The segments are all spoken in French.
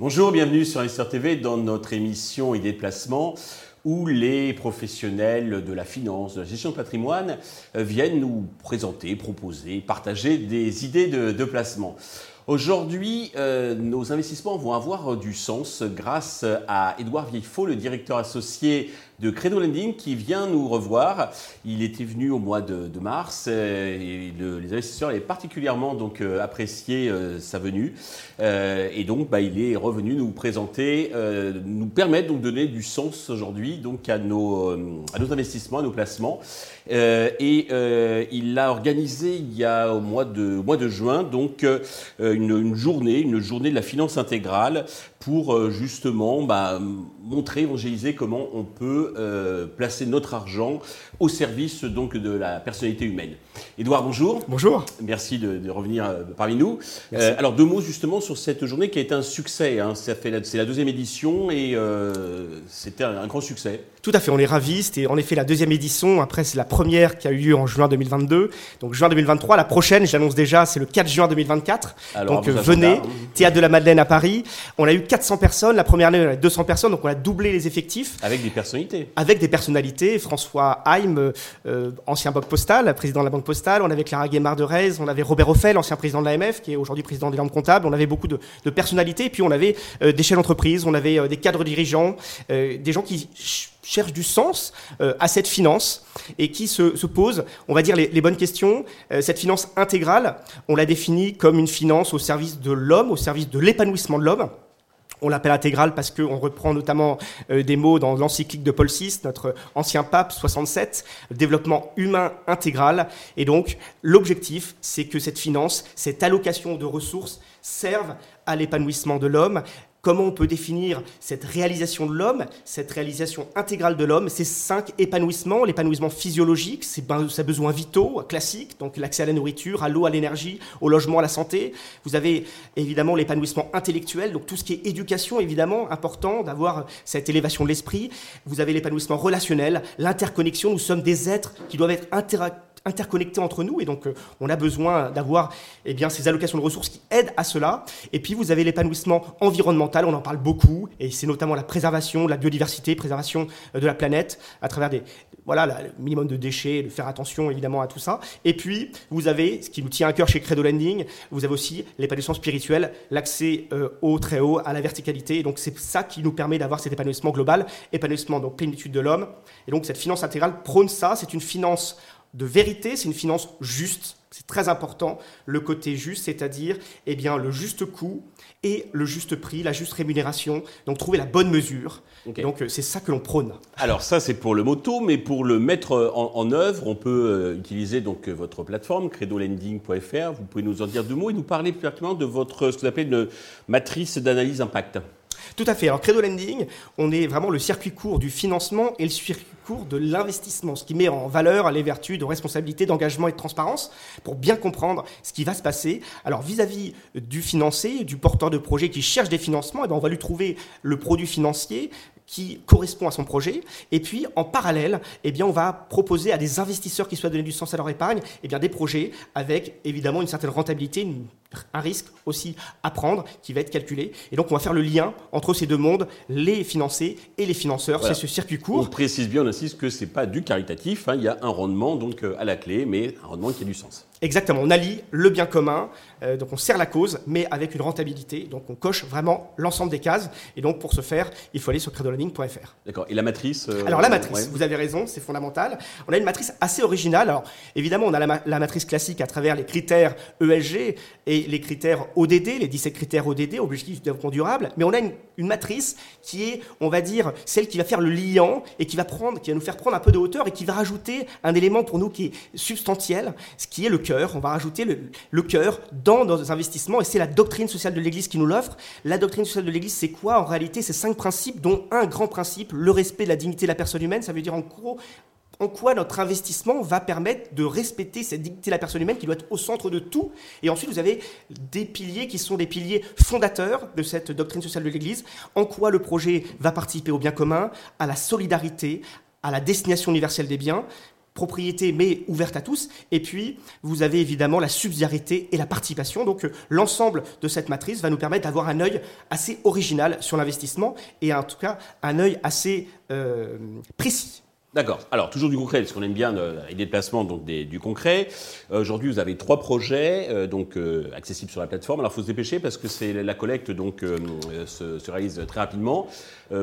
Bonjour, bienvenue sur Investor TV dans notre émission Idées de placement où les professionnels de la finance, de la gestion de patrimoine euh, viennent nous présenter, proposer, partager des idées de, placement. Aujourd'hui, euh, nos investissements vont avoir du sens grâce à Édouard Vieillefaux, le directeur associé de Credo Lending qui vient nous revoir. Il était venu au mois de, mars euh, et les investisseurs avaient particulièrement donc euh, apprécié euh, sa venue et donc bah, il est revenu nous présenter, nous permettre donc de donner du sens aujourd'hui donc à nos, investissements, à nos placements. et il a organisé il y a au mois de, juin donc une, journée, une journée de la finance intégrale pour justement bah, montrer, évangéliser comment on peut euh, placer notre argent au service donc de la personnalité humaine. Édouard, bonjour. Bonjour. Merci de, revenir euh, parmi nous. Euh, alors deux mots justement sur cette journée qui a été un succès. Hein. c'est la deuxième édition et c'était un, grand succès. Tout à fait, on est ravis. C'était en effet la deuxième édition. Après, c'est la première qui a eu lieu en juin 2022. Donc juin 2023, la prochaine, j'annonce déjà, c'est le 4 juin 2024. Alors, donc venez, Théâtre de la Madeleine à Paris. On a eu 400 personnes. La première année, on a eu 200 personnes. Donc on a doublé les effectifs. Avec des personnalités. Avec des personnalités. François Haim, euh, ancien banque postale, président de la banque postale. On avait Clara Guémard de Rez. On avait Robert Offel, ancien président de l'AMF, qui est aujourd'hui président des normes comptables. On avait beaucoup de, personnalités. Et puis on avait euh, des chefs d'entreprise. On avait euh, des cadres dirigeants, des gens qui cherche du sens euh, à cette finance et qui se, se pose, on va dire, les, bonnes questions. Euh, cette finance intégrale, on la définit comme une finance au service de l'homme, au service de l'épanouissement de l'homme. On l'appelle intégrale parce qu'on reprend notamment euh, des mots dans l'encyclique de Paul VI, notre ancien pape 67, développement humain intégral. Et donc, l'objectif, c'est que cette finance, cette allocation de ressources serve à l'épanouissement de l'homme, Comment on peut définir cette réalisation de l'homme, cette réalisation intégrale de l'homme, ces cinq épanouissements, l'épanouissement physiologique, ses, besoins vitaux classiques, donc l'accès à la nourriture, à l'eau, à l'énergie, au logement, à la santé. Vous avez évidemment l'épanouissement intellectuel, donc tout ce qui est éducation, évidemment, important d'avoir cette élévation de l'esprit. Vous avez l'épanouissement relationnel, l'interconnexion, nous sommes des êtres qui doivent être interactifs interconnectés entre nous et donc euh, on a besoin d'avoir eh bien ces allocations de ressources qui aident à cela. Et puis vous avez l'épanouissement environnemental on en parle beaucoup et c'est notamment la préservation de la biodiversité préservation euh, de la planète à travers des voilà le minimum de déchets de faire attention évidemment à tout ça. Et puis vous avez ce qui nous tient à cœur chez Credo Lending vous avez aussi l'épanouissement spirituel l'accès euh, au très haut à la verticalité. Et donc c'est ça qui nous permet d'avoir cet épanouissement global épanouissement donc plénitude de l'homme. Et donc cette finance intégrale prône ça. C'est une finance de vérité, c'est une finance juste. C'est très important, le côté juste, c'est-à-dire eh bien, le juste coût et le juste prix, la juste rémunération. Donc trouver la bonne mesure. Donc euh, c'est ça que l'on prône. Alors ça c'est pour le moto, mais pour le mettre en, œuvre, on peut euh, utiliser donc euh, votre plateforme credolending.fr. Vous pouvez nous en dire deux mots et nous parler plus particulièrement de votre ce que vous appelez une matrice d'analyse impact. Tout à fait. Alors Credo Lending, on est vraiment le circuit court du financement et le circuit court de l'investissement, ce qui met en valeur les vertus de responsabilité, d'engagement et de transparence pour bien comprendre ce qui va se passer. Alors vis-à-vis du financé, du porteur de projet qui cherche des financements, eh ben, on va lui trouver le produit financier qui correspond à son projet. Et puis, en parallèle, eh bien, on va proposer à des investisseurs qui souhaitent donner du sens à leur épargne eh bien, des projets avec évidemment une certaine rentabilité, un risque aussi à prendre qui va être calculé. Et donc, on va faire le lien entre ces deux mondes, les financés et les financeurs. C'est ce circuit court. On précise bien, on insiste que ce n'est pas du caritatif. Hein. Il y a un rendement donc euh, à la clé, mais un rendement qui a du sens. Exactement, on allie le bien commun, euh, donc on sert la cause, mais avec une rentabilité. Donc on coche vraiment l'ensemble des cases. Et donc pour ce faire, il faut aller sur credolending.fr. D'accord. Et la matrice euh, Alors la matrice, vous avez raison, c'est fondamental. On a une matrice assez originale. Alors évidemment, on a la, matrice classique à travers les critères ESG et les critères ODD, les 17 critères ODD, objectifs de développement durable. Mais on a une, une, matrice qui est, on va dire, celle qui va faire le liant et qui va prendre, qui va nous faire prendre un peu de hauteur et qui va rajouter un élément pour nous qui est substantiel, ce qui est le cœur on va rajouter le, cœur dans nos investissements, et c'est la doctrine sociale de l'Église qui nous l'offre. La doctrine sociale de l'Église, c'est quoi? En réalité, c'est cinq principes, dont un grand principe, le respect de la dignité de la personne humaine. Ça veut dire en en quoi notre investissement va permettre de respecter cette dignité de la personne humaine qui doit être au centre de tout. Et ensuite, vous avez des piliers qui sont des piliers fondateurs de cette doctrine sociale de l'Église. En quoi le projet va participer au bien commun, à la solidarité, à la destination universelle des biens, propriété mais ouverte à tous. Et puis, vous avez évidemment la subsidiarité et la participation. Donc, euh, l'ensemble de cette matrice va nous permettre d'avoir un œil assez original sur l'investissement et en tout cas un œil assez euh, précis. D'accord. Alors, toujours du concret, parce qu'on aime bien l'idée de placement, donc du concret. Euh, aujourd'hui, vous avez trois projets, euh, donc euh, accessibles sur la plateforme. Alors, il faut se dépêcher parce que c'est la collecte donc se, se, réalise très rapidement.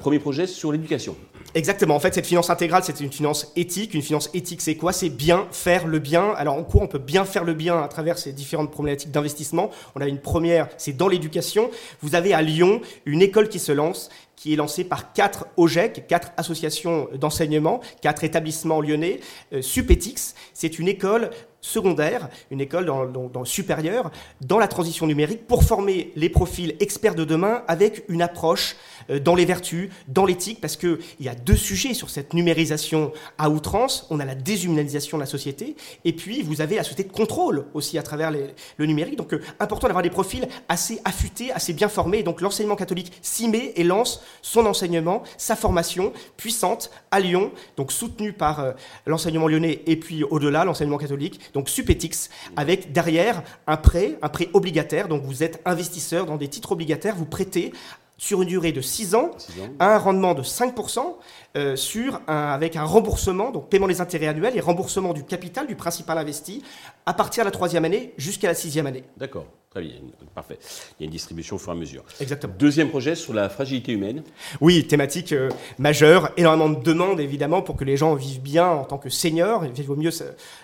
premier projet sur l'éducation. Exactement. En fait, cette finance intégrale, c'est une finance éthique. Une finance éthique, c'est quoi? C'est bien faire le bien. Alors, en quoi on peut bien faire le bien à travers ces différentes problématiques d'investissement? On a une première, c'est dans l'éducation. Vous avez à Lyon une école qui se lance qui est lancé par quatre OGEC, quatre associations d'enseignement, quatre établissements lyonnais. Euh, Supetix, c'est une école secondaire, une école dans, dans, le supérieur, dans la transition numérique pour former les profils experts de demain avec une approche euh, dans les vertus, dans l'éthique, parce qu'il y a deux sujets sur cette numérisation à outrance. On a la déshumanisation de la société, et puis vous avez la société de contrôle aussi à travers le numérique. Donc, euh, important d'avoir des profils assez affûtés, assez bien formés. donc, l'enseignement catholique s'y met et lance son enseignement, sa formation puissante à Lyon, donc soutenue par euh, l'enseignement lyonnais et puis au-delà, l'enseignement catholique donc Supetix, avec derrière un prêt, un prêt obligataire. Donc vous êtes investisseur dans des titres obligataires, vous prêtez sur une durée de 6 ans, à un rendement de 5%, euh, sur avec un remboursement, donc paiement des intérêts annuels et remboursement du capital, du principal investi, à partir de la troisième année jusqu'à la sixième année. D'accord. Très bien, parfait. Il y a une distribution au fur et à mesure. Exactement. Deuxième projet sur la fragilité humaine. Oui, thématique euh, majeure, énormément de demandes évidemment pour que les gens vivent bien en tant que seniors, vivent au mieux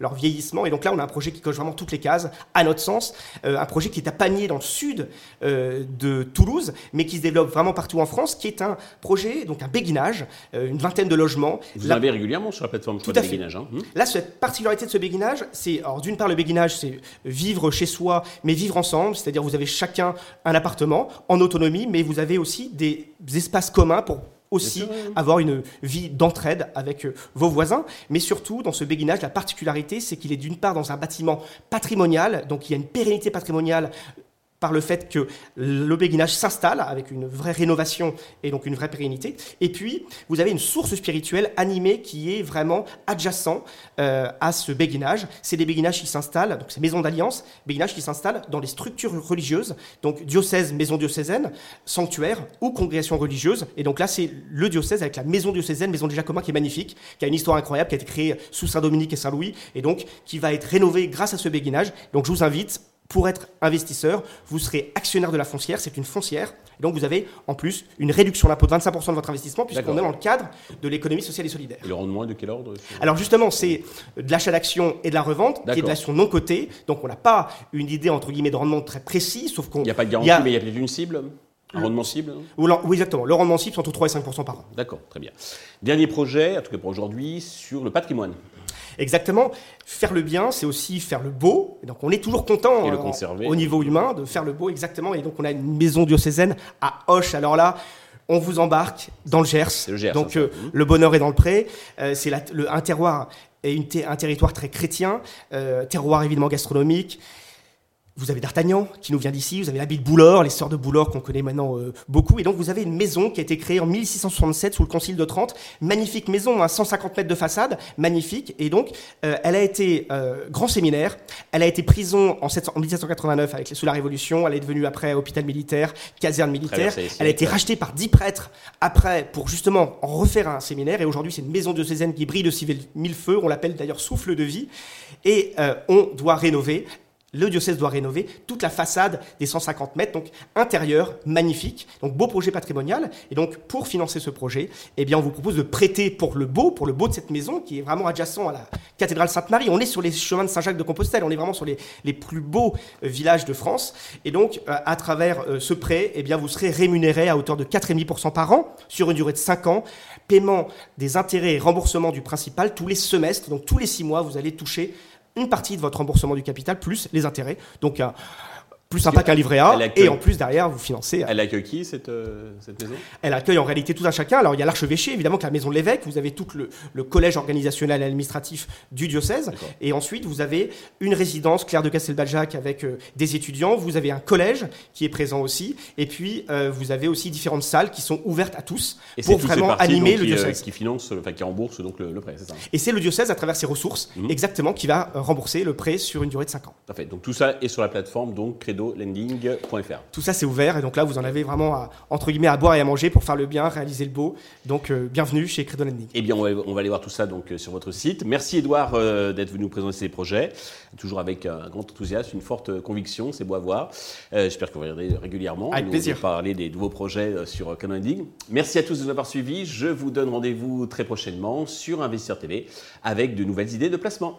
leur vieillissement. Et donc là, on a un projet qui coche vraiment toutes les cases, à notre sens. Euh, un projet qui est à Panier dans le sud euh, de Toulouse, mais qui se développe vraiment partout en France, qui est un projet, donc un béguinage, une vingtaine de logements. Vous en avez régulièrement sur la plateforme Tout à fait. Hein hmm. Là, cette particularité de ce béguinage, c'est, alors d'une part, le béguinage, c'est vivre chez soi, mais vivre ensemble c'est-à-dire vous avez chacun un appartement en autonomie, mais vous avez aussi des espaces communs pour aussi avoir une vie d'entraide avec euh, vos voisins. Mais surtout, dans ce béguinage, la particularité, c'est qu'il est d'une part dans un bâtiment patrimonial, donc il y a une pérennité patrimoniale par le fait que le béguinage s'installe avec une vraie rénovation et donc une vraie pérennité. Et puis, vous avez une source spirituelle animée qui est vraiment adjacent euh, à ce béguinage. C'est des béguinages qui s'installent, donc c'est maisons d'alliance, béguinages qui s'installent dans les structures religieuses, donc diocèse, maison diocésaine, sanctuaire ou congrégation religieuse. Et donc là, c'est le diocèse avec la maison diocésaine, maison des Jacobins, qui est magnifique, qui a une histoire incroyable, qui a été créée sous Saint-Dominique et Saint-Louis, et donc qui va être rénovée grâce à ce béguinage. Donc je vous invite pour être investisseur, vous serez actionnaire de la foncière, c'est une foncière. donc vous avez en plus une réduction d'impôt de 25% de votre investissement puisqu'on est dans le cadre de l'économie sociale et solidaire. Et le rendement est de quel ordre Alors justement, c'est de l'achat d'actions et de la revente, qui est de l'action non cotée. Donc on n'a pas une idée entre guillemets de rendement très précis, sauf qu'on... Il n'y a pas de garantie, mais il y a peut-être une cible? Un rendement cible Oui, exactement. Le rendement cible, c'est entre 3 et 5% par an. D'accord, très bien. Dernier projet, en tout cas pour aujourd'hui, sur le patrimoine. Exactement. Faire le bien, c'est aussi faire le beau. Et donc on est toujours content euh, au niveau humain de faire le beau, exactement. Et donc on a une maison diocésaine à Hoche. Alors là, on vous embarque dans le Gers. Le Gers donc euh, le bonheur est dans le pré. Euh, c'est un terroir et un territoire très chrétien, terroir évidemment gastronomique. Vous avez D'Artagnan qui nous vient d'ici, vous avez l'habit de Boulor, les sœurs de Boulor qu'on connaît maintenant euh, beaucoup, et donc vous avez une maison qui a été créée en 1667 sous le Concile de Trente, magnifique maison, à 150 mètres de façade, magnifique, et donc euh, elle a été euh, grand séminaire, elle a été prison en, 1789 avec, sous la Révolution, elle est devenue après hôpital militaire, caserne militaire, elle a été rachetée par dix prêtres après pour justement en refaire un séminaire, et aujourd'hui c'est une maison diocésaine qui brille de mille feux, on l'appelle d'ailleurs souffle de vie, et on doit rénover le diocèse doit rénover toute la façade des 150 mètres, donc intérieur, magnifique, donc beau projet patrimonial. Et donc pour financer ce projet, eh bien on vous propose de prêter pour le beau, pour le beau de cette maison qui est vraiment adjacent à la cathédrale Sainte-Marie. On est sur les chemins de Saint-Jacques de Compostelle, on est vraiment sur les, les plus beaux euh, villages de France. Et donc euh, à travers euh, ce prêt, eh bien vous serez rémunéré à hauteur de 4,5% par an sur une durée de 5 ans, paiement des intérêts et remboursement du principal tous les semestres, donc tous les 6 mois vous allez toucher une partie de votre remboursement du capital plus les intérêts. Donc plus sympa qu'un livret A. Et en plus, derrière, vous financez. Elle accueille qui, cette, euh, cette maison? Elle accueille en réalité tout un chacun. Alors, il y a l'archevêché, évidemment, que la maison de l'évêque. Vous avez tout le, le, collège organisationnel et administratif du diocèse. Et ensuite, vous avez une résidence, Claire de Castelbaljac, avec euh, des étudiants. Vous avez un collège qui est présent aussi. Et puis, euh, vous avez aussi différentes salles qui sont ouvertes à tous et pour vraiment animer le diocèse. qui finance, enfin, qui rembourse donc le, prêt, c'est ça? Et c'est le diocèse, à travers ses ressources, mhm. exactement, qui va rembourser le prêt sur une durée de 5 ans. Parfait. Donc, tout ça est sur la plateforme, donc, credo tout ça, c'est ouvert. Et donc là, vous en avez vraiment, à, entre guillemets, à boire et à manger pour faire le bien, réaliser le beau. Donc, euh, bienvenue chez Credo Lending. Eh bien, on va, aller voir tout ça donc, euh, sur votre site. Merci, Edouard, euh, d'être venu nous présenter ces projets. Toujours avec un grand enthousiasme, une forte conviction. C'est beau à voir. J'espère qu'on va regarder régulièrement. Avec plaisir. parler des nouveaux projets sur Credo Lending. Merci à tous de nous avoir suivis. Je vous donne rendez-vous très prochainement sur Investisseur TV avec de nouvelles idées de placement.